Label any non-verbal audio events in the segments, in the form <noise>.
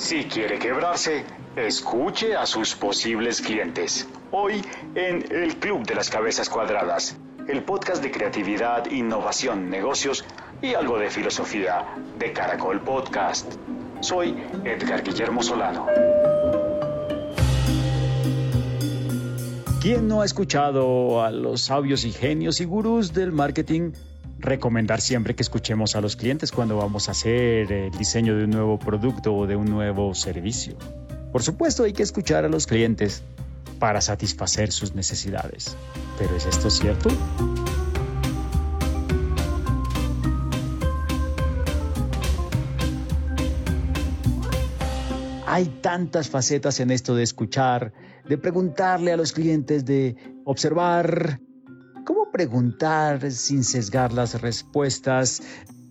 Si quiere quebrarse, escuche a sus posibles clientes. Hoy en El Club de las Cabezas Cuadradas, el podcast de creatividad, innovación, negocios y algo de filosofía de Caracol Podcast. Soy Edgar Guillermo Solano. ¿Quién no ha escuchado a los sabios y genios y gurús del marketing recomendar siempre que escuchemos a los clientes cuando vamos a hacer el diseño de un nuevo producto o de un nuevo servicio? Por supuesto hay que escuchar a los clientes para satisfacer sus necesidades. ¿Pero es esto cierto? Hay tantas facetas en esto de escuchar, de preguntarle a los clientes, de observar, preguntar sin sesgar las respuestas,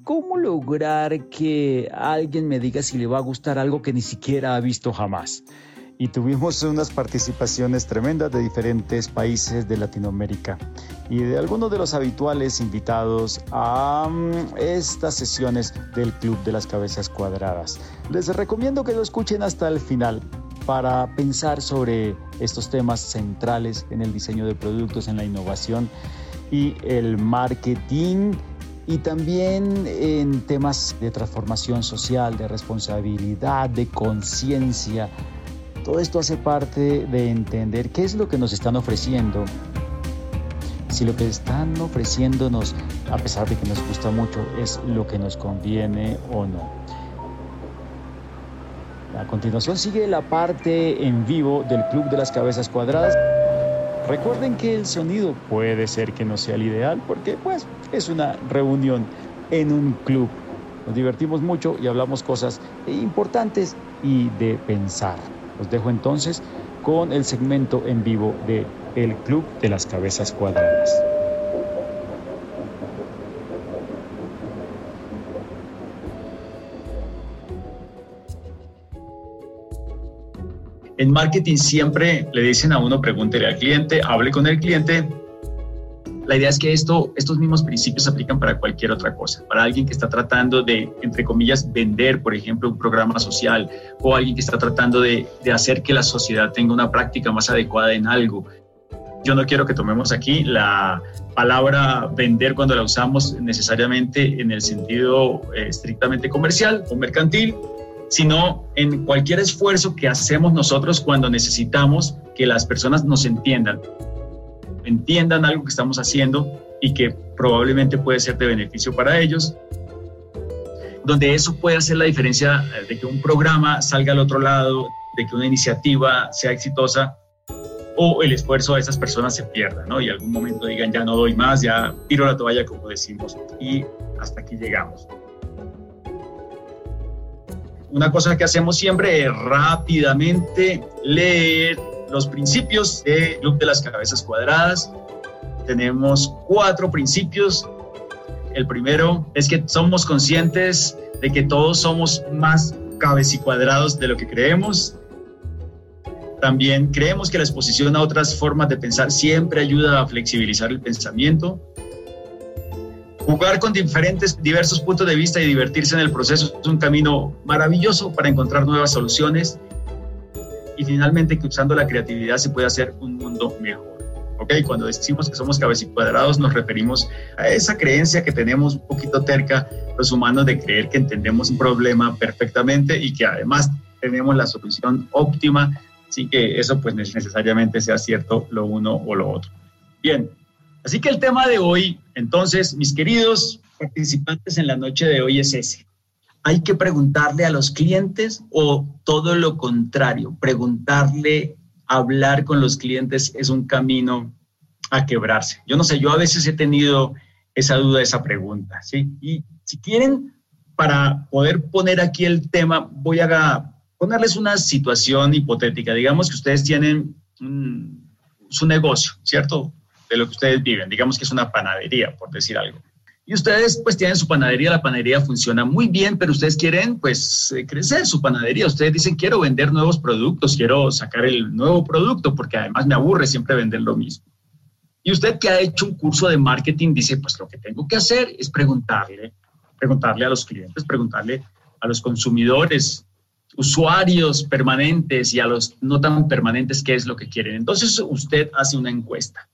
cómo lograr que alguien me diga si le va a gustar algo que ni siquiera ha visto jamás y tuvimos unas participaciones tremendas de diferentes países de Latinoamérica. Y de algunos de los habituales invitados a mm, estas sesiones del Club de las Cabezas Cuadradas. Les recomiendo que lo escuchen hasta el final para pensar sobre estos temas centrales en el diseño de productos, en la innovación y el marketing y también en temas de transformación social, de responsabilidad, de conciencia todo esto hace parte de entender qué es lo que nos están ofreciendo. Si lo que están ofreciéndonos, a pesar de que nos gusta mucho, es lo que nos conviene o no. A continuación sigue la parte en vivo del Club de las Cabezas Cuadradas. Recuerden que el sonido puede ser que no sea el ideal porque pues es una reunión en un club. Nos divertimos mucho y hablamos cosas importantes y de pensar. Los dejo entonces con el segmento en vivo de El Club de las Cabezas Cuadradas. En marketing siempre le dicen a uno, pregúntele al cliente, hable con el cliente la idea es que esto, estos mismos principios se aplican para cualquier otra cosa. Para alguien que está tratando de, entre comillas, vender, por ejemplo, un programa social o alguien que está tratando de, de hacer que la sociedad tenga una práctica más adecuada en algo. Yo no quiero que tomemos aquí la palabra vender cuando la usamos necesariamente en el sentido eh, estrictamente comercial o mercantil, sino en cualquier esfuerzo que hacemos nosotros cuando necesitamos que las personas nos entiendan entiendan algo que estamos haciendo y que probablemente puede ser de beneficio para ellos, donde eso puede hacer la diferencia de que un programa salga al otro lado, de que una iniciativa sea exitosa o el esfuerzo de esas personas se pierda, ¿no? Y algún momento digan, ya no doy más, ya tiro la toalla, como decimos, y hasta aquí llegamos. Una cosa que hacemos siempre es rápidamente leer los principios del Club de las Cabezas Cuadradas. Tenemos cuatro principios. El primero es que somos conscientes de que todos somos más cuadrados de lo que creemos. También creemos que la exposición a otras formas de pensar siempre ayuda a flexibilizar el pensamiento. Jugar con diferentes, diversos puntos de vista y divertirse en el proceso es un camino maravilloso para encontrar nuevas soluciones y finalmente que usando la creatividad se puede hacer un mundo mejor. ¿ok? Cuando decimos que somos cuadrados nos referimos a esa creencia que tenemos un poquito terca los humanos de creer que entendemos un problema perfectamente y que además tenemos la solución óptima, sin que eso pues necesariamente sea cierto lo uno o lo otro. Bien, así que el tema de hoy, entonces, mis queridos participantes en la noche de hoy es ese hay que preguntarle a los clientes o todo lo contrario, preguntarle, hablar con los clientes es un camino a quebrarse. Yo no sé, yo a veces he tenido esa duda, esa pregunta, ¿sí? Y si quieren, para poder poner aquí el tema, voy a ponerles una situación hipotética. Digamos que ustedes tienen su negocio, ¿cierto? De lo que ustedes viven. Digamos que es una panadería, por decir algo. Y ustedes pues tienen su panadería, la panadería funciona muy bien, pero ustedes quieren pues eh, crecer su panadería. Ustedes dicen quiero vender nuevos productos, quiero sacar el nuevo producto porque además me aburre siempre vender lo mismo. Y usted que ha hecho un curso de marketing dice pues lo que tengo que hacer es preguntarle, preguntarle a los clientes, preguntarle a los consumidores. usuarios permanentes y a los no tan permanentes qué es lo que quieren. Entonces usted hace una encuesta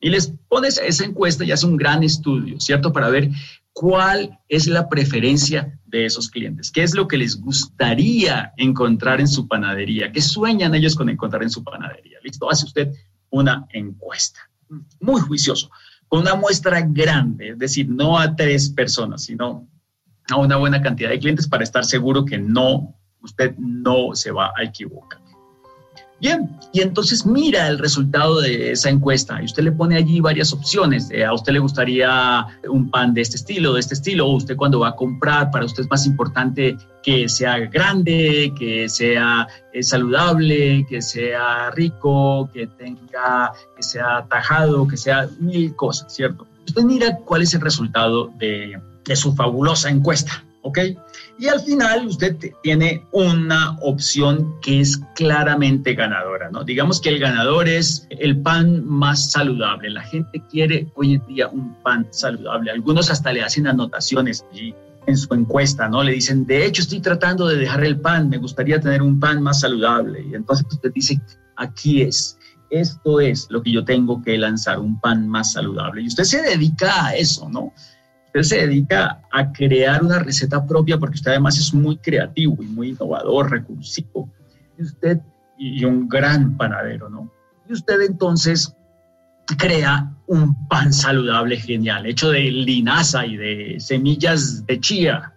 y les pones esa encuesta y hace un gran estudio, ¿cierto? Para ver cuál es la preferencia de esos clientes, qué es lo que les gustaría encontrar en su panadería, qué sueñan ellos con encontrar en su panadería. Listo, hace usted una encuesta. Muy juicioso, con una muestra grande, es decir, no a tres personas, sino a una buena cantidad de clientes para estar seguro que no, usted no se va a equivocar. Bien, y entonces mira el resultado de esa encuesta y usted le pone allí varias opciones. Eh, a usted le gustaría un pan de este estilo, de este estilo, o usted cuando va a comprar, para usted es más importante que sea grande, que sea eh, saludable, que sea rico, que tenga, que sea tajado, que sea mil cosas, ¿cierto? Usted mira cuál es el resultado de su fabulosa encuesta. ¿Ok? Y al final usted tiene una opción que es claramente ganadora, ¿no? Digamos que el ganador es el pan más saludable. La gente quiere hoy en día un pan saludable. Algunos hasta le hacen anotaciones allí en su encuesta, ¿no? Le dicen, de hecho estoy tratando de dejar el pan, me gustaría tener un pan más saludable. Y entonces usted dice, aquí es, esto es lo que yo tengo que lanzar, un pan más saludable. Y usted se dedica a eso, ¿no? Usted se dedica a crear una receta propia porque usted además es muy creativo y muy innovador, recursivo. Y usted, y un gran panadero, ¿no? Y usted entonces crea un pan saludable genial, hecho de linaza y de semillas de chía.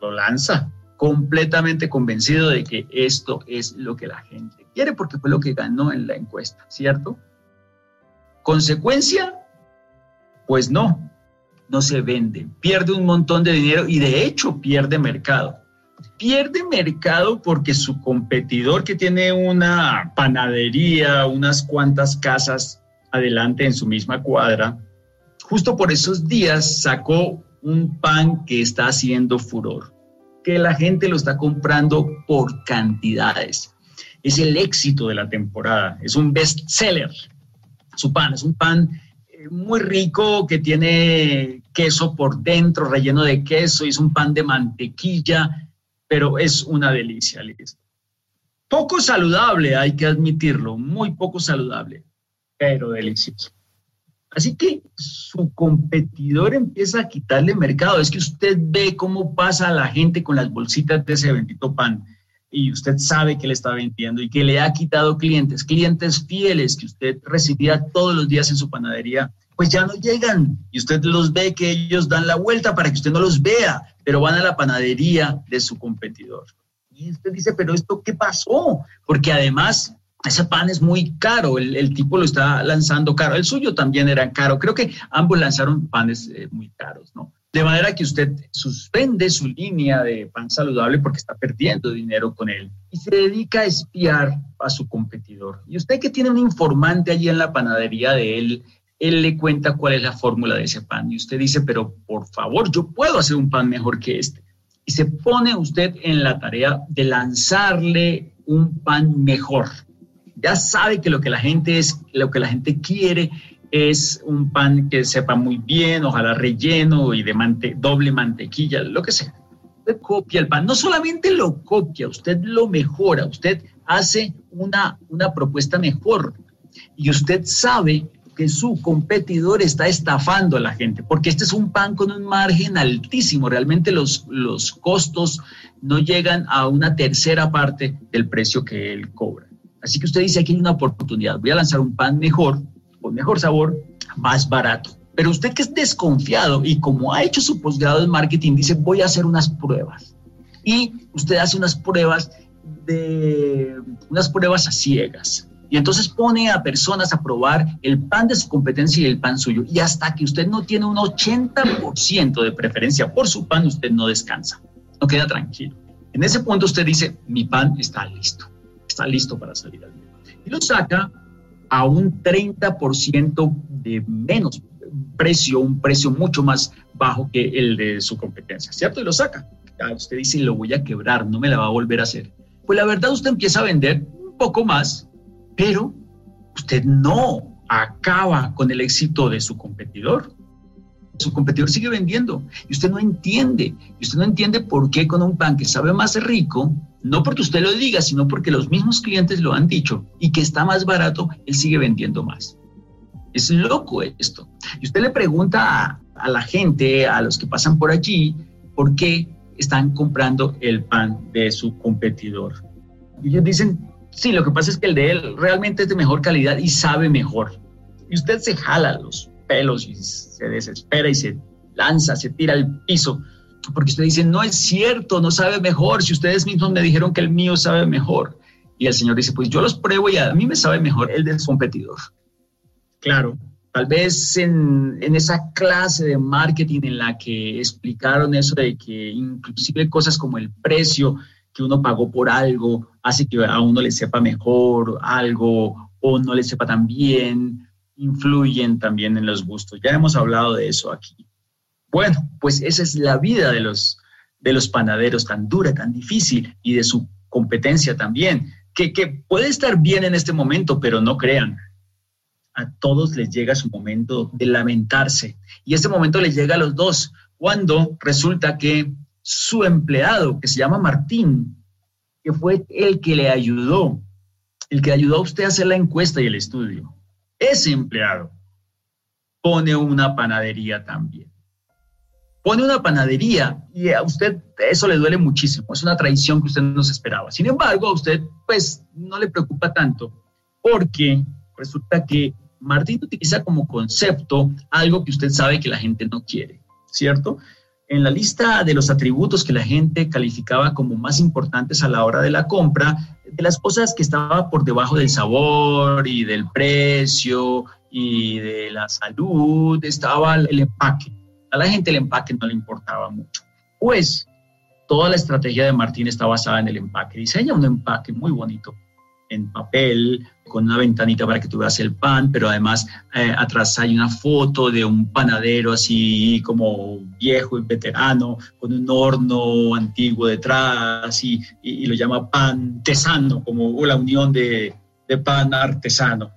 Lo lanza completamente convencido de que esto es lo que la gente quiere porque fue lo que ganó en la encuesta, ¿cierto? ¿Consecuencia? Pues no, no se vende, pierde un montón de dinero y de hecho pierde mercado. Pierde mercado porque su competidor que tiene una panadería, unas cuantas casas adelante en su misma cuadra, justo por esos días sacó un pan que está haciendo furor, que la gente lo está comprando por cantidades. Es el éxito de la temporada, es un best seller. Su pan es un pan muy rico que tiene queso por dentro, relleno de queso, es un pan de mantequilla, pero es una delicia, Liz. Poco saludable, hay que admitirlo, muy poco saludable, pero delicioso. Así que su competidor empieza a quitarle mercado. Es que usted ve cómo pasa la gente con las bolsitas de ese bendito pan y usted sabe que le está vendiendo y que le ha quitado clientes, clientes fieles que usted recibía todos los días en su panadería, pues ya no llegan y usted los ve que ellos dan la vuelta para que usted no los vea, pero van a la panadería de su competidor. Y usted dice, pero esto qué pasó? Porque además ese pan es muy caro, el, tipo lo está lanzando caro, el suyo también era caro, creo que ambos lanzaron panes eh, muy caros, ¿no? De manera que usted suspende su línea de pan saludable porque está perdiendo dinero con él y se dedica a espiar a su competidor. Y usted que tiene un informante allí en la panadería de él, él le cuenta cuál es la fórmula de ese pan y usted dice, pero por favor, yo puedo hacer un pan mejor que este. Y se pone usted en la tarea de lanzarle un pan mejor. Ya sabe que lo que la gente es, lo que la gente quiere es un pan que sepa muy bien, ojalá relleno y de doble mantequilla, lo que sea. Usted copia el pan, no solamente lo copia, usted lo mejora, usted hace una, una propuesta mejor. Y usted sabe que su competidor está estafando a la gente, porque este es un pan con un margen altísimo, realmente los, los costos no llegan a una tercera parte del precio que él cobra. Así que usted dice, aquí hay una oportunidad, voy a lanzar un pan mejor, con mejor sabor, más barato. Pero usted que es desconfiado y como ha hecho su posgrado en marketing, dice, voy a hacer unas pruebas. Y usted hace unas pruebas de unas pruebas a ciegas. Y entonces pone a personas a probar el pan de su competencia y el pan suyo. Y hasta que usted no tiene un 80% de preferencia por su pan, usted no descansa. No queda tranquilo. En ese punto usted dice, mi pan está listo. Está listo para salir al mundo. Y lo saca a un 30% de menos precio, un precio mucho más bajo que el de su competencia, ¿cierto? Y lo saca. Usted dice, lo voy a quebrar, no me la va a volver a hacer. Pues la verdad usted empieza a vender un poco más, pero usted no acaba con el éxito de su competidor. Su competidor sigue vendiendo y usted no entiende. Y usted no entiende por qué con un pan que sabe más rico, no porque usted lo diga, sino porque los mismos clientes lo han dicho y que está más barato, él sigue vendiendo más. Es loco esto. Y usted le pregunta a, la gente, a los que pasan por allí, por qué están comprando el pan de su competidor. Y ellos dicen, sí, lo que pasa es que el de él realmente es de mejor calidad y sabe mejor. Y usted se jala los pelos y se desespera y se lanza, se tira al piso, porque usted dice, no es cierto, no sabe mejor, si ustedes mismos me dijeron que el mío sabe mejor. Y el Señor dice, pues yo los pruebo y a mí me sabe mejor el del competidor. Claro, tal vez en, en, esa clase de marketing en la que explicaron eso de que inclusive cosas como el precio que uno pagó por algo hace que a uno le sepa mejor algo o no le sepa tan bien, influyen también en los gustos. Ya hemos hablado de eso aquí. Bueno, pues esa es la vida de los, de los panaderos, tan dura, tan difícil, y de su competencia también, que, que puede estar bien en este momento, pero no crean. A todos les llega su momento de lamentarse. Y este momento les llega a los dos, cuando resulta que su empleado, que se llama Martín, que fue el que le ayudó, el que ayudó a usted a hacer la encuesta y el estudio, ese empleado pone una panadería también. Pone una panadería y a usted eso le duele muchísimo, es una traición que usted no se esperaba. Sin embargo, a usted pues no le preocupa tanto porque resulta que Martín utiliza como concepto algo que usted sabe que la gente no quiere, ¿cierto? en la lista de los atributos que la gente calificaba como más importantes a la hora de la compra, de las cosas que estaban por debajo del sabor y del precio y de la salud, estaba el empaque. A la gente el empaque no le importaba mucho. Pues toda la estrategia de Martín está basada en el empaque. Diseña un empaque muy bonito en papel, con una ventanita para que tú veas el pan, pero además eh, atrás hay una foto de un panadero así como viejo y veterano, con un horno antiguo detrás y, y, lo llama pan tesano, como la unión de, de pan artesano.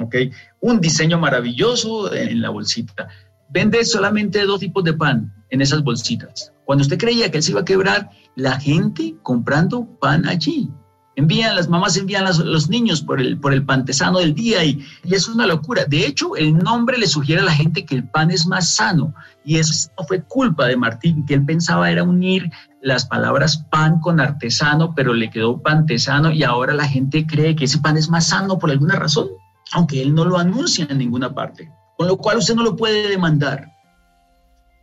¿ok? Un diseño maravilloso en la bolsita. Vende solamente dos tipos de pan en esas bolsitas. Cuando usted creía que él se iba a quebrar, la gente comprando pan allí envían, las mamás envían los niños por el, por el pantesano del día y, y, es una locura. De hecho, el nombre le sugiere a la gente que el pan es más sano y eso no fue culpa de Martín, que él pensaba era unir las palabras pan con artesano, pero le quedó pantesano y ahora la gente cree que ese pan es más sano por alguna razón, aunque él no lo anuncia en ninguna parte, con lo cual usted no lo puede demandar.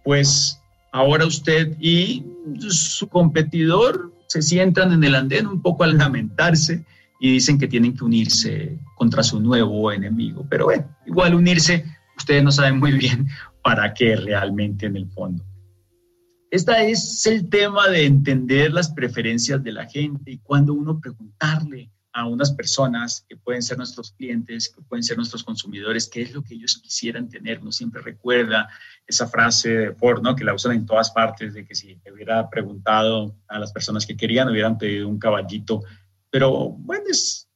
Pues ahora usted y su competidor se sientan en el andén un poco a lamentarse y dicen que tienen que unirse contra su nuevo enemigo. Pero bueno, igual unirse, ustedes no saben muy bien para qué realmente en el fondo. Este es el tema de entender las preferencias de la gente y cuando uno preguntarle a unas personas que pueden ser nuestros clientes, que pueden ser nuestros consumidores, qué es lo que ellos quisieran tener. Uno siempre recuerda esa frase de Ford, ¿no? que la usan en todas partes, de que si hubiera preguntado a las personas que querían, hubieran pedido un caballito. Pero bueno, es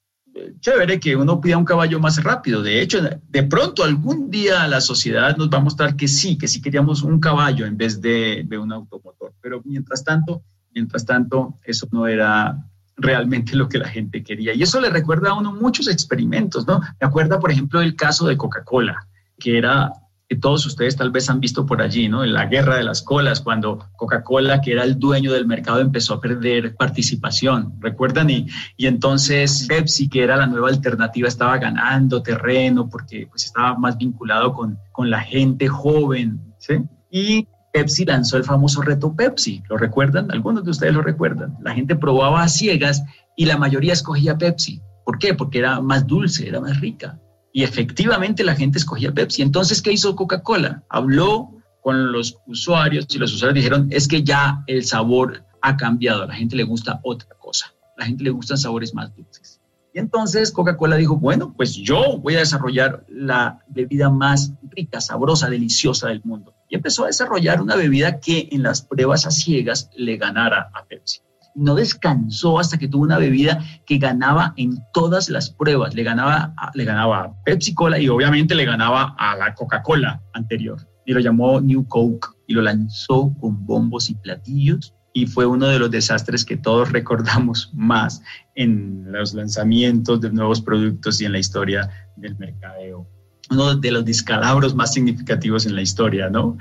chévere que uno pida un caballo más rápido. De hecho, de pronto algún día la sociedad nos va a mostrar que sí, que sí queríamos un caballo en vez de, de un automotor. Pero mientras tanto, mientras tanto, eso no era realmente lo que la gente quería. Y eso le recuerda a uno muchos experimentos, ¿no? Me acuerda, por ejemplo, el caso de Coca-Cola, que era, que todos ustedes tal vez han visto por allí, ¿no? En la guerra de las colas, cuando Coca-Cola, que era el dueño del mercado, empezó a perder participación, ¿recuerdan? Y, y entonces Pepsi, que era la nueva alternativa, estaba ganando terreno porque pues estaba más vinculado con, con la gente joven, ¿sí? Y Pepsi lanzó el famoso reto Pepsi. ¿Lo recuerdan? Algunos de ustedes lo recuerdan. La gente probaba a ciegas y la mayoría escogía Pepsi. ¿Por qué? Porque era más dulce, era más rica. Y efectivamente la gente escogía Pepsi. Entonces, ¿qué hizo Coca-Cola? Habló con los usuarios y los usuarios dijeron, es que ya el sabor ha cambiado, a la gente le gusta otra cosa, a la gente le gustan sabores más dulces. Y entonces Coca-Cola dijo, bueno, pues yo voy a desarrollar la bebida más rica, sabrosa, deliciosa del mundo y empezó a desarrollar una bebida que en las pruebas a ciegas le ganara a Pepsi. No descansó hasta que tuvo una bebida que ganaba en todas las pruebas. Le ganaba, le ganaba a Pepsi Cola y obviamente le ganaba a la Coca-Cola anterior. y lo llamó New Coke y lo lanzó con bombos y platillos y fue uno de los desastres que todos <laughs> recordamos más en los lanzamientos de nuevos productos y en la historia del mercadeo. Uno de los descalabros más significativos en la historia, ¿no?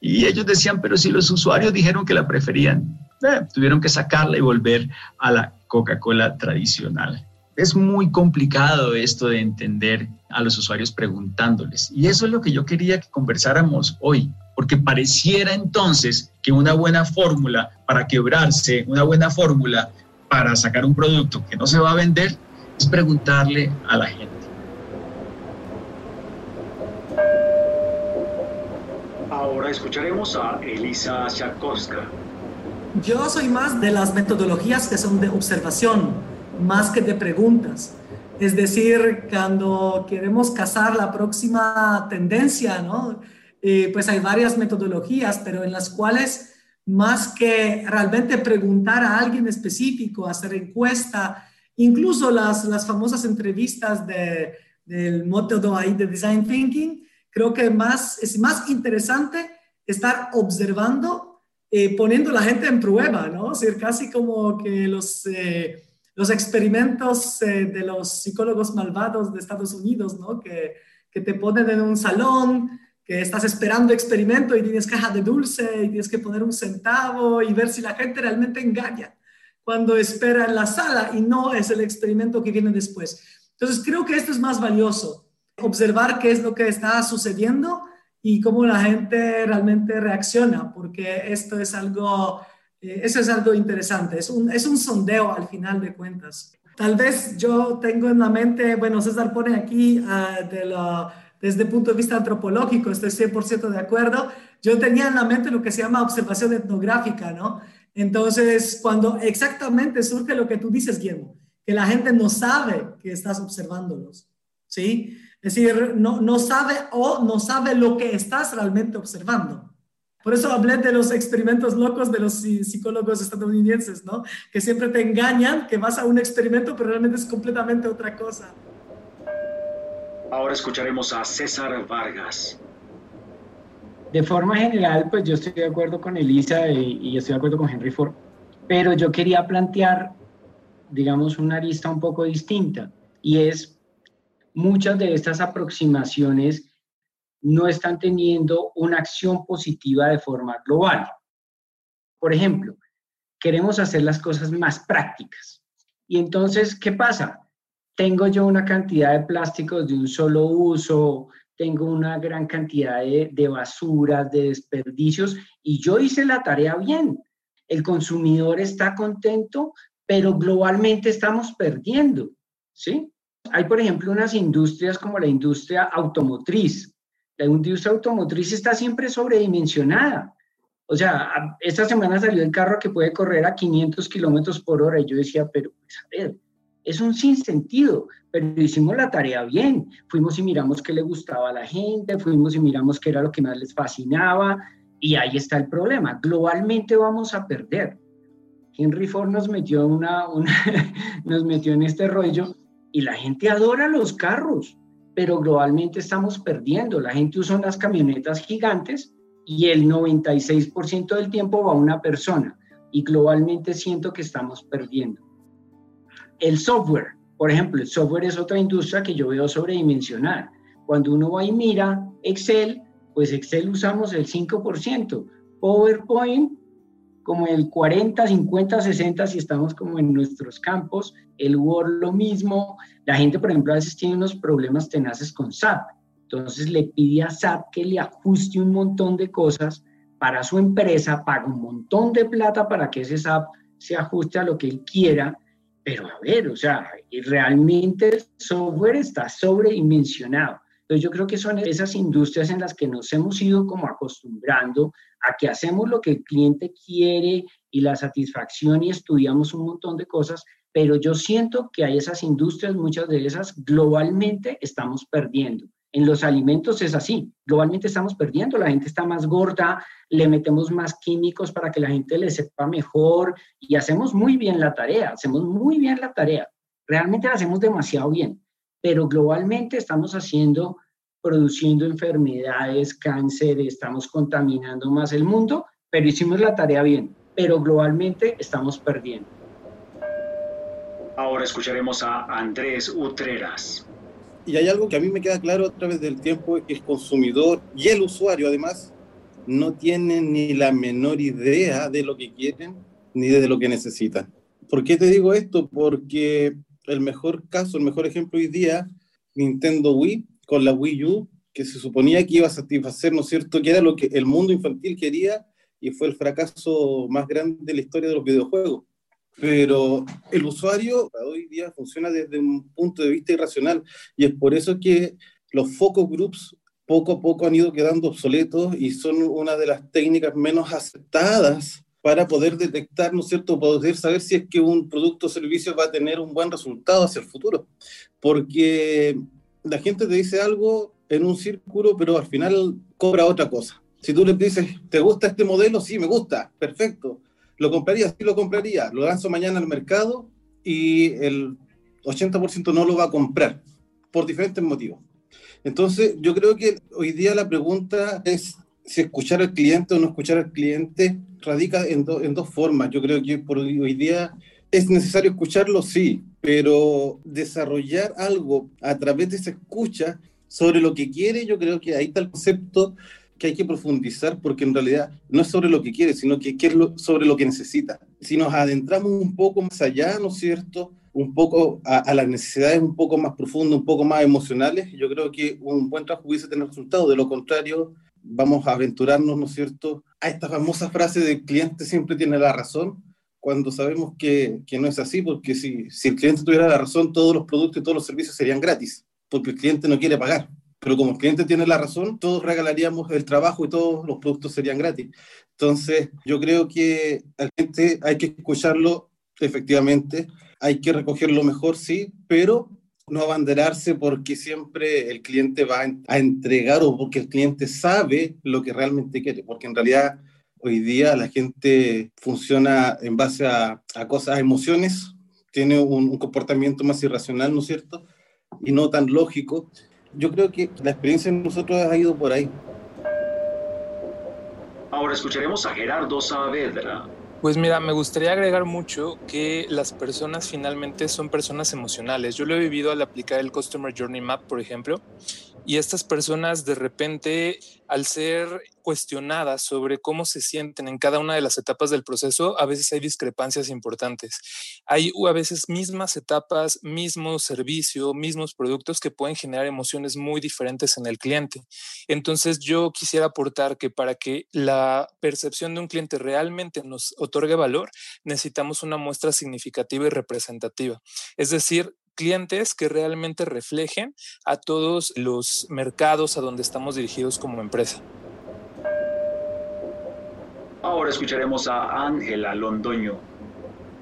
Y ellos decían, pero si los usuarios dijeron que la preferían, eh, tuvieron que sacarla y volver a la Coca-Cola tradicional. Es muy complicado esto de entender a los usuarios preguntándoles. Y eso es lo que yo quería que conversáramos hoy, porque pareciera entonces que una buena fórmula para quebrarse, una buena fórmula para sacar un producto que no se va a vender, es preguntarle a la gente. Ahora escucharemos a Elisa Sharkowska. Yo soy más de las metodologías que son de observación, más que de preguntas. Es decir, cuando queremos cazar la próxima tendencia, ¿no? Eh, pues hay varias metodologías, pero en las cuales más que realmente preguntar a alguien específico, hacer encuesta, incluso las, las famosas entrevistas de, del método ahí de Design Thinking, creo que más, es más interesante estar observando, eh, poniendo a la gente en prueba, ¿no? O sea, casi como que los, eh, los experimentos eh, de los psicólogos malvados de Estados Unidos, ¿no? Que, que te ponen en un salón, que estás esperando experimento y tienes caja de dulce y tienes que poner un centavo y ver si la gente realmente engaña cuando espera en la sala y no es el experimento que viene después. Entonces creo que esto es más valioso observar qué es lo que está sucediendo y cómo la gente realmente reacciona, porque esto es algo, eh, eso es algo interesante, es un, es un sondeo al final de cuentas. Tal vez yo tengo en la mente, bueno, César pone aquí lo, desde el punto de vista antropológico, estoy 100% de acuerdo, yo tenía en la mente lo que se llama observación etnográfica, ¿no? Entonces, cuando exactamente surge lo que tú dices, Guillermo, que la gente no sabe que estás observándolos, ¿sí? Es decir, no, no sabe o no sabe lo que estás realmente observando. Por eso hablé de los experimentos locos de los psicólogos estadounidenses, ¿no? Que siempre te engañan, que vas a un experimento, pero realmente es completamente otra cosa. Ahora escucharemos a César Vargas. De forma general, pues yo estoy de acuerdo con Elisa y, y estoy de acuerdo con Henry Ford, pero yo quería plantear, digamos, una arista un poco distinta, y es muchas de estas aproximaciones no están teniendo una acción positiva de forma global. Por ejemplo, queremos hacer las cosas más prácticas. Y entonces, ¿qué pasa? Tengo yo una cantidad de plásticos de un solo uso, tengo una gran cantidad de, de basuras, de desperdicios, y yo hice la tarea bien. El consumidor está contento, pero globalmente estamos perdiendo, ¿sí? Hay, por ejemplo, unas industrias como la industria automotriz. La industria automotriz está siempre sobredimensionada. O sea, esta semana salió el carro que puede correr a 500 kilómetros por hora y yo decía, pero pues, a ver, es un sinsentido, pero hicimos la tarea bien. Fuimos y miramos qué le gustaba a la gente, fuimos y miramos qué era lo que más les fascinaba y ahí está el problema. Globalmente vamos a perder. Henry Ford nos metió, una, una <laughs> nos metió en este rollo y la gente adora los carros, pero globalmente estamos perdiendo. La gente usa unas camionetas gigantes y el 96% del tiempo va una persona y globalmente siento que estamos perdiendo. El software, por ejemplo, el software es otra industria que yo veo sobredimensionar. Cuando uno va y mira Excel, pues Excel usamos el 5%, PowerPoint como el 40, 50, 60 si estamos como en nuestros campos, el Word lo mismo. La gente, por ejemplo, a veces tiene unos problemas tenaces con SAP. Entonces le pide a SAP que le ajuste un montón de cosas para su empresa, paga un montón de plata para que ese SAP se ajuste a lo que él quiera. Pero a ver, o sea, realmente el software está sobredimensionado. Entonces yo creo que son esas industrias en las que nos hemos ido como acostumbrando a que hacemos lo que el cliente quiere y la satisfacción y estudiamos un montón de cosas, pero yo siento que hay esas industrias, muchas de esas globalmente estamos perdiendo. En los alimentos es así, globalmente estamos perdiendo, la gente está más gorda, le metemos más químicos para que la gente le sepa mejor y hacemos muy bien la tarea, hacemos muy bien la tarea, realmente hacemos demasiado bien, pero globalmente estamos haciendo produciendo enfermedades, cáncer, estamos contaminando más el mundo, pero hicimos la tarea bien, pero globalmente estamos perdiendo. Ahora escucharemos a Andrés Utreras. Y hay algo que a mí me queda claro a través del tiempo, es que el consumidor y el usuario además no tienen ni la menor idea de lo que quieren ni de lo que necesitan. ¿Por qué te digo esto? Porque el mejor caso, el mejor ejemplo hoy día, Nintendo Wii con la Wii U, que se suponía que iba a satisfacer, ¿no es cierto?, que era lo que el mundo infantil quería y fue el fracaso más grande de la historia de los videojuegos. Pero el usuario hoy día funciona desde un punto de vista irracional y es por eso que los focus groups poco a poco han ido quedando obsoletos y son una de las técnicas menos aceptadas para poder detectar, ¿no es cierto?, poder saber si es que un producto o servicio va a tener un buen resultado hacia el futuro. Porque la gente te dice algo en un círculo, pero al final cobra otra cosa. Si tú le dices, ¿te gusta este modelo? Sí, me gusta, perfecto. ¿Lo compraría? Sí, lo compraría. Lo lanzo mañana al mercado y el 80% no lo va a comprar por diferentes motivos. Entonces, yo creo que hoy día la pregunta es si escuchar al cliente o no escuchar al cliente radica en, en dos formas. Yo creo que por hoy día es necesario escucharlo, sí, pero desarrollar algo a través de esa escucha sobre lo que quiere, yo creo que ahí está el concepto que hay que profundizar porque en realidad no es sobre lo que quiere, sino que, es sobre lo que necesita. Si nos adentramos un poco más allá, ¿no es cierto? Un poco a, a, las necesidades un poco más profundas, un poco más emocionales, yo creo que un buen trabajo hubiese tener resultado. De lo contrario, vamos a aventurarnos, ¿no es cierto?, a esta famosa frase de cliente siempre tiene la razón, cuando sabemos que, que no es así, porque si, si el cliente tuviera la razón, todos los productos y todos los servicios serían gratis, porque el cliente no quiere pagar. Pero como el cliente tiene la razón, todos regalaríamos el trabajo y todos los productos serían gratis. Entonces, yo creo que al cliente hay que escucharlo efectivamente, hay que recogerlo mejor, sí, pero no abanderarse porque siempre el cliente va a entregar o porque el cliente sabe lo que realmente quiere, porque en realidad hoy día la gente funciona en base a, a cosas, a emociones, tiene un, un, comportamiento más irracional, ¿no es cierto? Y no tan lógico. Yo creo que la experiencia de nosotros ha ido por ahí. Ahora escucharemos a Gerardo Saavedra, pues mira, me gustaría agregar mucho que las personas finalmente son personas emocionales. Yo lo he vivido al aplicar el Customer Journey Map, por ejemplo, y estas personas de repente, al ser cuestionadas sobre cómo se sienten en cada una de las etapas del proceso, a veces hay discrepancias importantes. Hay a veces mismas etapas, mismo servicio, mismos productos que pueden generar emociones muy diferentes en el cliente. Entonces yo quisiera aportar que para que la percepción de un cliente realmente nos otorgue valor, necesitamos una muestra significativa y representativa. Es decir, clientes que realmente reflejen a todos los mercados a donde estamos dirigidos como empresa. Ahora escucharemos a Ángela Londoño.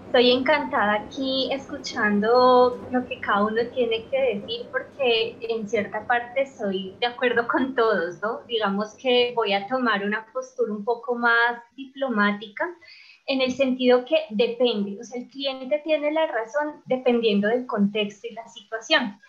Estoy encantada aquí escuchando lo que cada uno tiene que decir porque en cierta parte estoy de acuerdo con todos, ¿no? Digamos que voy a tomar una postura un poco más diplomática en el sentido que depende, o sea, el cliente tiene la razón dependiendo del contexto y la situación.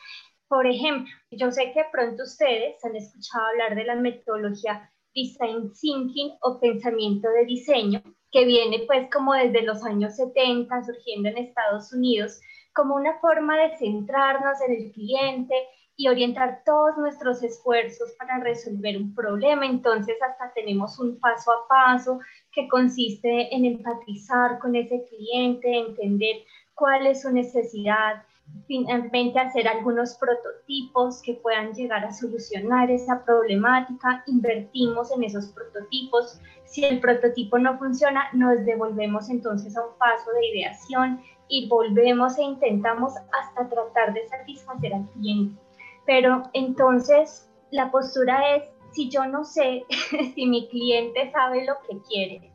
Por ejemplo, yo sé que pronto ustedes han escuchado hablar de la metodología Design Thinking o pensamiento de diseño, que viene pues como desde los años 70 surgiendo en Estados Unidos como una forma de centrarnos en el cliente y orientar todos nuestros esfuerzos para resolver un problema. Entonces hasta tenemos un paso a paso que consiste en empatizar con ese cliente, entender cuál es su necesidad, finalmente hacer algunos prototipos que puedan llegar a solucionar esa problemática, invertimos en esos prototipos. Si el prototipo no funciona, nos devolvemos entonces a un paso de ideación y volvemos e intentamos hasta tratar de satisfacer al cliente. Pero entonces la postura es, si yo no sé <laughs> si mi cliente sabe lo que quiere,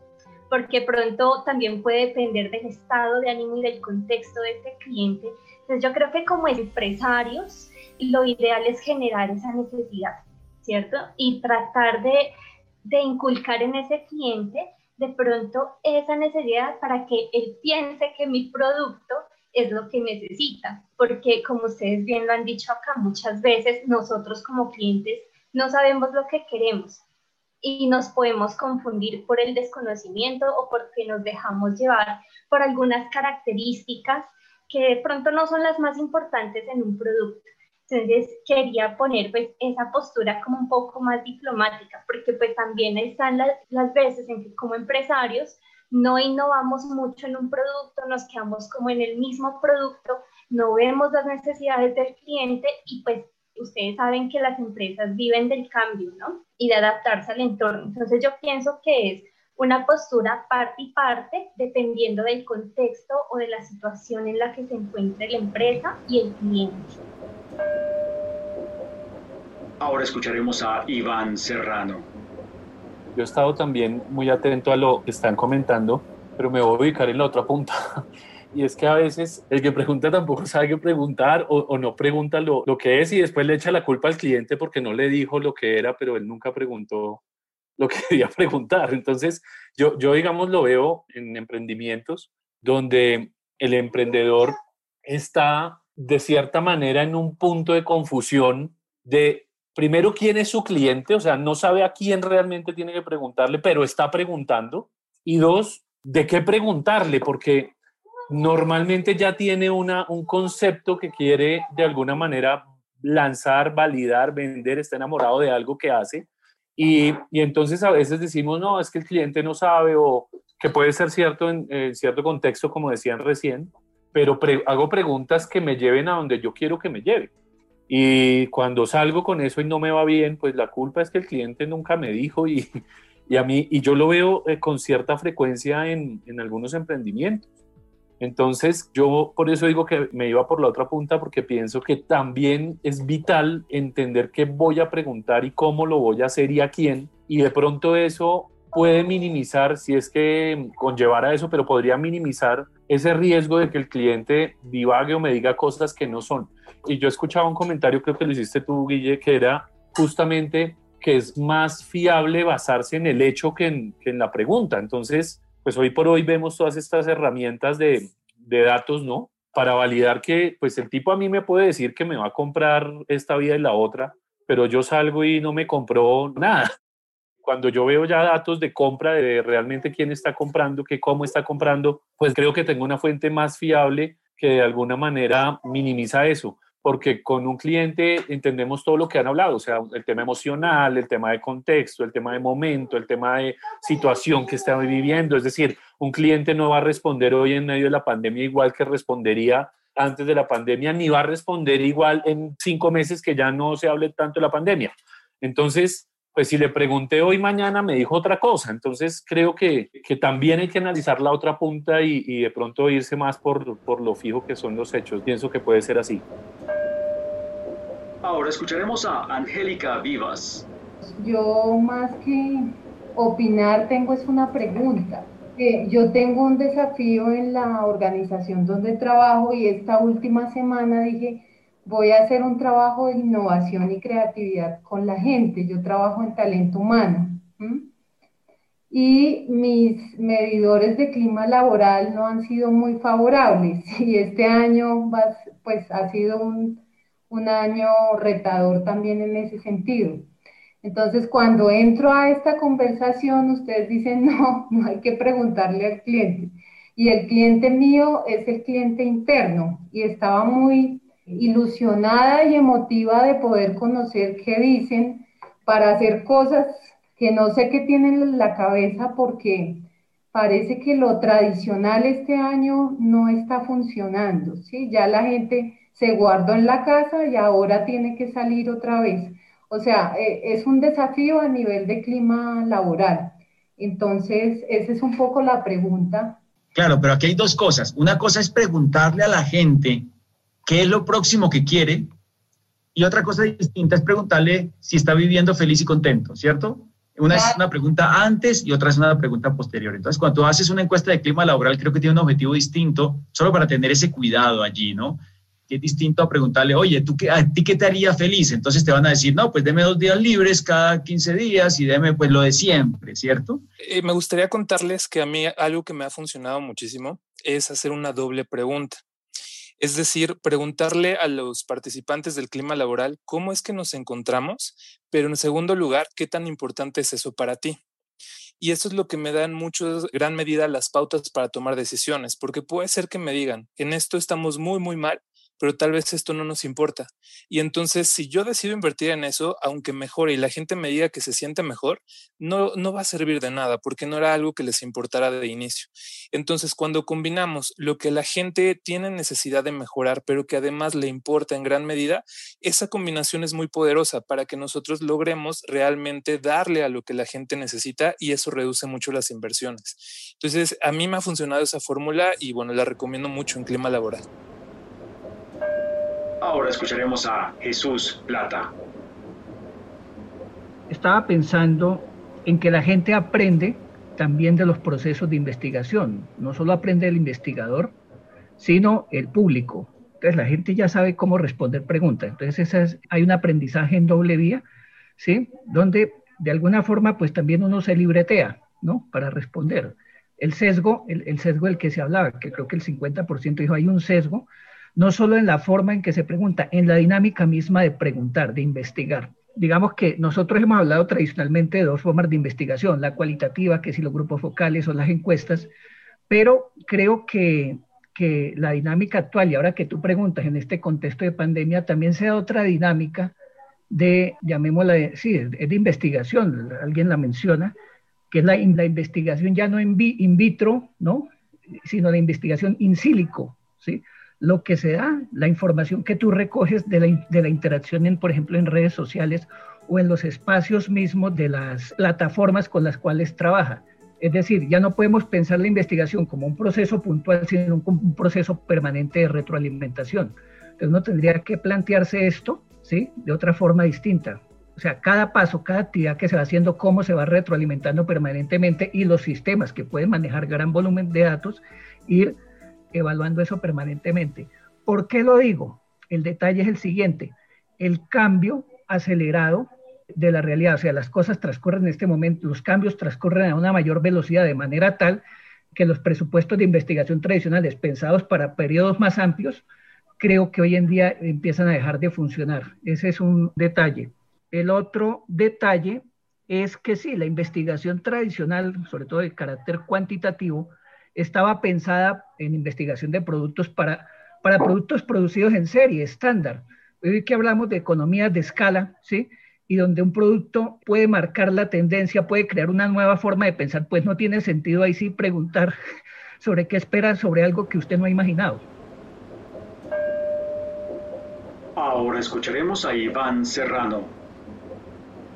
porque pronto también puede depender del estado de ánimo y del contexto de este cliente. Entonces yo creo que como empresarios lo ideal es generar esa necesidad, ¿cierto? Y tratar de, de inculcar en ese cliente de pronto esa necesidad para que él piense que mi producto es lo que necesita, porque como ustedes bien lo han dicho acá, muchas veces nosotros como clientes no sabemos lo que queremos y nos podemos confundir por el desconocimiento o porque nos dejamos llevar por algunas características que de pronto no son las más importantes en un producto. Entonces quería poner pues esa postura como un poco más diplomática, porque pues también están las, las veces en que como empresarios no innovamos mucho en un producto, nos quedamos como en el mismo producto, no vemos las necesidades del cliente y pues ustedes saben que las empresas viven del cambio, ¿no? Y de adaptarse al entorno. Entonces yo pienso que es una postura parte y parte dependiendo del contexto o de la situación en la que se encuentre la empresa y el cliente. Ahora escucharemos a Iván Serrano. Yo he estado también muy atento a lo que están comentando, pero me voy a ubicar en la otra punta. Y es que a veces el que pregunta tampoco <laughs> sabe qué preguntar o, no pregunta lo, que es y después le echa la culpa al cliente porque no le dijo lo que era, pero él nunca preguntó lo que <laughs> debía preguntar. Entonces, yo, yo digamos, lo veo en emprendimientos donde el emprendedor está de cierta manera en un punto de confusión de primero, quién es su cliente, o sea, no sabe a quién realmente tiene que preguntarle, pero está preguntando. Y dos, de qué preguntarle, porque normalmente ya tiene una, un concepto que quiere de alguna manera lanzar, validar, vender, está enamorado de algo que hace. Y, y entonces a veces decimos, no, es que el cliente no sabe o que puede ser cierto en, cierto contexto, como decían recién, pero hago preguntas que me lleven a donde yo quiero que me lleve. Y cuando salgo con eso y no me va bien, pues la culpa es que el cliente nunca me dijo y, <laughs> y a mí, y yo lo veo eh, con cierta frecuencia en, en, algunos emprendimientos. Entonces, yo por eso digo que me iba por la otra punta, porque pienso que también es vital entender qué voy a preguntar y cómo lo voy a hacer y a quién. Y de pronto eso puede minimizar, si es que conllevara eso, pero podría minimizar ese riesgo de que el cliente divague o me diga cosas que no son. Y yo escuchaba un comentario, creo que lo hiciste tú, Guille, que era justamente que es más fiable basarse en el hecho que en, que en la pregunta. Entonces, pues hoy por hoy vemos todas estas herramientas de, de datos, ¿no? Para validar que, pues el tipo a mí me puede decir que me va a comprar esta vida y la otra, pero yo salgo y no me compró nada cuando yo veo ya datos de compra de realmente quién está comprando, que cómo está comprando, pues creo que tengo una fuente más fiable que de alguna manera minimiza eso porque con un cliente entendemos todo lo que han hablado, o sea, el tema emocional, el tema de contexto, el tema de momento, el tema de situación que está viviendo. Es decir, un cliente no va a responder hoy en medio de la pandemia igual que respondería antes de la pandemia, ni va a responder igual en cinco meses que ya no se hable tanto de la pandemia. Entonces, pues si le pregunté hoy mañana me dijo otra cosa. Entonces creo que, que también hay que analizar la otra punta y, y, de pronto irse más por, por lo fijo que son los hechos. Pienso que puede ser así. Ahora escucharemos a Angélica Vivas. Yo más que opinar tengo es una pregunta. Eh, yo tengo un desafío en la organización donde trabajo y esta última semana dije, voy a hacer un trabajo de innovación y creatividad con la gente. Yo trabajo en talento humano. Y mis medidores de clima laboral no han sido muy favorables. <laughs> Y este año pues, ha sido un, un año retador también en ese sentido. Entonces, cuando entro a esta conversación, ustedes dicen, <laughs> no, no hay que preguntarle al cliente. Y el cliente mío es el cliente interno y estaba muy ilusionada y emotiva de poder conocer qué dicen para hacer cosas que no sé qué tienen en la cabeza porque parece que lo tradicional este año no está funcionando, ¿sí? Ya la gente se guardó en la casa y ahora tiene que salir otra vez. O sea, eh, es un desafío a nivel de clima laboral. Entonces, esa es un poco la pregunta. Claro, pero aquí hay dos cosas. Una cosa es preguntarle a la gente qué es lo próximo que quiere y otra cosa distinta es preguntarle si está viviendo feliz y contento, ¿cierto? Una es una pregunta antes y otra es una pregunta posterior. Entonces, cuando tú haces una encuesta de clima laboral, creo que tiene un objetivo distinto, solo para tener ese cuidado allí, ¿no? Que es distinto a preguntarle, oye, ¿tú qué, ¿a ti qué te haría feliz? Entonces te van a decir, no, pues deme dos días libres cada 15 días y deme pues lo de siempre, ¿cierto? Eh, me gustaría contarles que a mí algo que me ha funcionado muchísimo es hacer una doble pregunta. Es decir, preguntarle a los participantes del clima laboral cómo es que nos encontramos, pero en segundo lugar, qué tan importante es eso para ti. Y eso es lo que me da en mucho, gran medida las pautas para tomar decisiones, porque puede ser que me digan, en esto estamos muy, muy mal, pero tal vez esto no nos importa. Y entonces, si yo decido invertir en eso, aunque mejore y la gente me diga que se siente mejor, no, no va a servir de nada porque no era algo que les importara de inicio. Entonces, cuando combinamos lo que la gente tiene necesidad de mejorar, pero que además le importa en gran medida, esa combinación es muy poderosa para que nosotros logremos realmente darle a lo que la gente necesita y eso reduce mucho las inversiones. Entonces, a mí me ha funcionado esa fórmula y bueno, la recomiendo mucho en clima laboral. Ahora escucharemos a Jesús Plata. Estaba pensando en que la gente aprende también de los procesos de investigación. No solo aprende el investigador, sino el público. Entonces la gente ya sabe cómo responder preguntas. Entonces hay un aprendizaje en doble vía, ¿sí? Donde de alguna forma pues también uno se libretea, ¿no? Para responder. El sesgo, el, el sesgo del que se hablaba, que creo que el 50% dijo hay un sesgo, no solo en la forma en que se pregunta, en la dinámica misma de preguntar, de investigar. Digamos que nosotros hemos hablado tradicionalmente de dos formas de investigación, la cualitativa, que si los grupos focales o las encuestas, pero creo que, que la dinámica actual, y ahora que tú preguntas en este contexto de pandemia, también sea otra dinámica de, llamémosla, sí, es de investigación, alguien la menciona, que es la, la investigación ya no in, in vitro, ¿no? sino la investigación in silico, ¿sí? Lo que se da, la información que tú recoges de la, de la interacción, en, por ejemplo, en redes sociales o en los espacios mismos de las plataformas con las cuales trabaja. Es decir, ya no podemos pensar la investigación como un proceso puntual, sino como un proceso permanente de retroalimentación. Entonces uno tendría que plantearse esto ¿sí? de otra forma distinta. O sea, cada paso, cada actividad que se va haciendo, cómo se va retroalimentando permanentemente y los sistemas que pueden manejar gran volumen de datos, ir evaluando eso permanentemente. ¿Por qué lo digo? El detalle es el siguiente, el cambio acelerado de la realidad, o sea, las cosas transcurren en este momento, los cambios transcurren a una mayor velocidad de manera tal que los presupuestos de investigación tradicionales pensados para periodos más amplios, creo que hoy en día empiezan a dejar de funcionar. Ese es un detalle. El otro detalle es que sí, la investigación tradicional, sobre todo de carácter cuantitativo, estaba pensada en investigación de productos para, para productos producidos en serie, estándar. Hoy que hablamos de economías de escala, ¿sí? Y donde un producto puede marcar la tendencia, puede crear una nueva forma de pensar, pues no tiene sentido ahí sí preguntar <laughs> sobre qué espera sobre algo que usted no ha imaginado. Ahora escucharemos a Iván Serrano.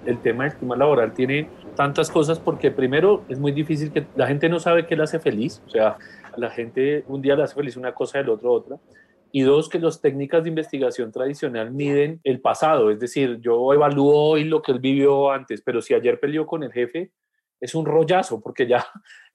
El tema del clima laboral tiene tantas cosas porque primero es muy difícil que la gente no sabe qué le hace feliz, o sea, la gente un día le hace feliz una cosa el otro otra. Y dos, que las técnicas de investigación tradicional miden el pasado, es decir, yo evalúo hoy lo que él vivió antes, pero si ayer peleó con el jefe, es un rollazo porque ya,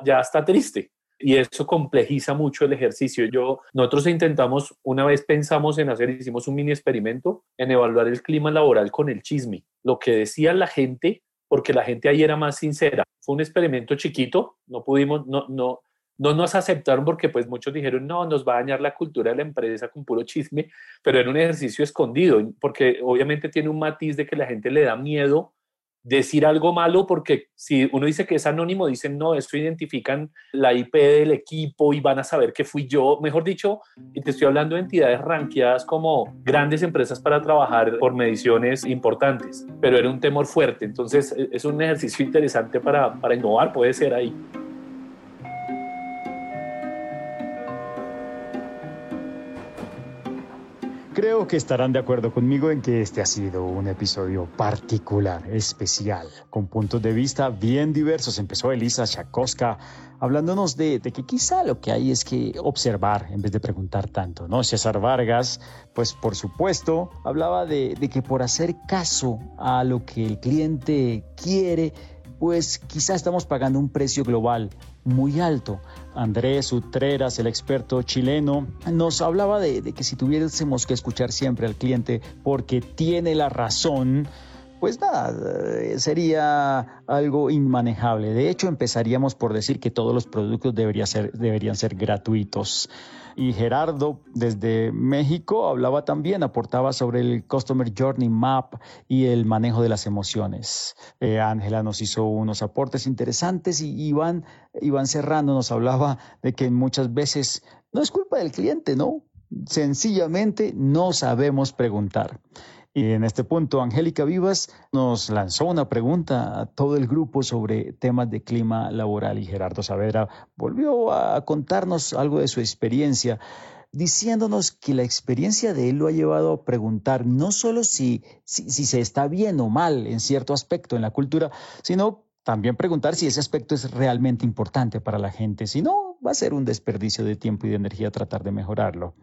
ya está triste. Y eso complejiza mucho el ejercicio. Yo, nosotros intentamos, una vez pensamos en hacer, hicimos un mini experimento en evaluar el clima laboral con el chisme. Lo que decía la gente porque la gente ahí era más sincera. Fue un experimento chiquito, no pudimos, no, no, no nos aceptaron porque pues muchos dijeron, no, nos va a dañar la cultura de la empresa con puro chisme, pero era un ejercicio escondido, porque obviamente tiene un matiz de que la gente le da miedo decir algo malo porque si uno dice que es anónimo, dicen, no, esto identifican la IP del equipo y van a saber que fui yo. Mejor dicho, y te estoy hablando de entidades ranqueadas como grandes empresas para trabajar por mediciones importantes, pero era un temor fuerte. Entonces, e, es un ejercicio interesante para, para innovar, puede ser ahí. Creo que estarán de acuerdo conmigo en que este ha sido un episodio particular, especial, con puntos de vista bien diversos. Empezó Elisa Chakowska hablándonos de, que quizá lo que hay es que observar en vez de preguntar tanto, ¿no? César Vargas, pues por supuesto, hablaba de, de que por hacer caso a lo que el cliente quiere, pues quizá estamos pagando un precio global muy alto. Andrés Utreras, el experto chileno, nos hablaba de, que si tuviésemos que escuchar siempre al cliente porque tiene la razón, pues nada, eh, sería algo inmanejable. De hecho, empezaríamos por decir que todos los productos deberían ser, deberían ser gratuitos. Y Gerardo, desde México, hablaba también, aportaba sobre el Customer Journey Map y el manejo de las emociones. Eh, Ángela nos hizo unos aportes interesantes y Iván, Iván Serrano nos hablaba de que muchas veces no es culpa del cliente, ¿no? Sencillamente no sabemos preguntar. Y en este punto, Angélica Vivas nos lanzó una pregunta a todo el grupo sobre temas de clima laboral y Gerardo Saavedra volvió a contarnos algo de su experiencia, diciéndonos que la experiencia de él lo ha llevado a preguntar no solo si, si, si se está bien o mal en cierto aspecto en la cultura, sino también preguntar si ese aspecto es realmente importante para la gente. Si no, va a ser un desperdicio de tiempo y de energía tratar de mejorarlo.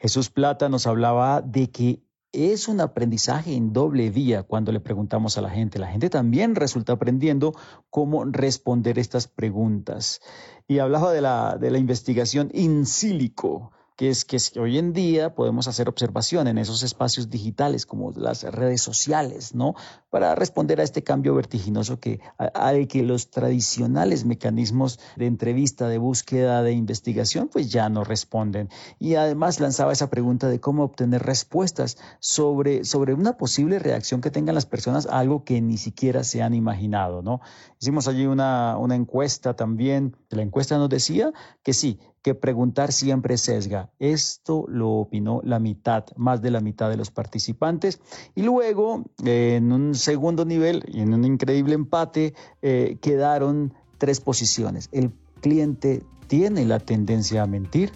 Jesús Plata nos hablaba de que es un aprendizaje en doble vía cuando le preguntamos a la gente. La gente también resulta aprendiendo cómo responder estas preguntas. Y hablaba de la, de la investigación in silico que es que hoy en día podemos hacer observación en esos espacios digitales como las redes sociales, ¿no? Para responder a este cambio vertiginoso que hay que los tradicionales mecanismos de entrevista, de búsqueda, de investigación, pues ya no responden. Y además lanzaba esa pregunta de cómo obtener respuestas sobre, sobre una posible reacción que tengan las personas a algo que ni siquiera se han imaginado, ¿no? Hicimos allí una, una encuesta también. La encuesta nos decía que sí, que preguntar siempre sesga. Esto lo opinó la mitad, más de la mitad de los participantes. Y luego, en un segundo nivel y en un increíble empate, eh, quedaron tres posiciones. El cliente tiene la tendencia a mentir.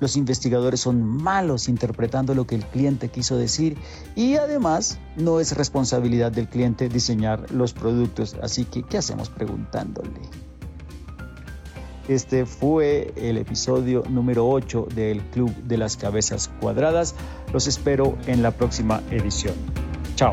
Los investigadores son malos interpretando lo que el cliente quiso decir y además no es responsabilidad del cliente diseñar los productos. Así que, ¿qué hacemos preguntándole? Este fue el episodio número 8 del Club de las Cabezas Cuadradas. Los espero en la próxima edición. Chao.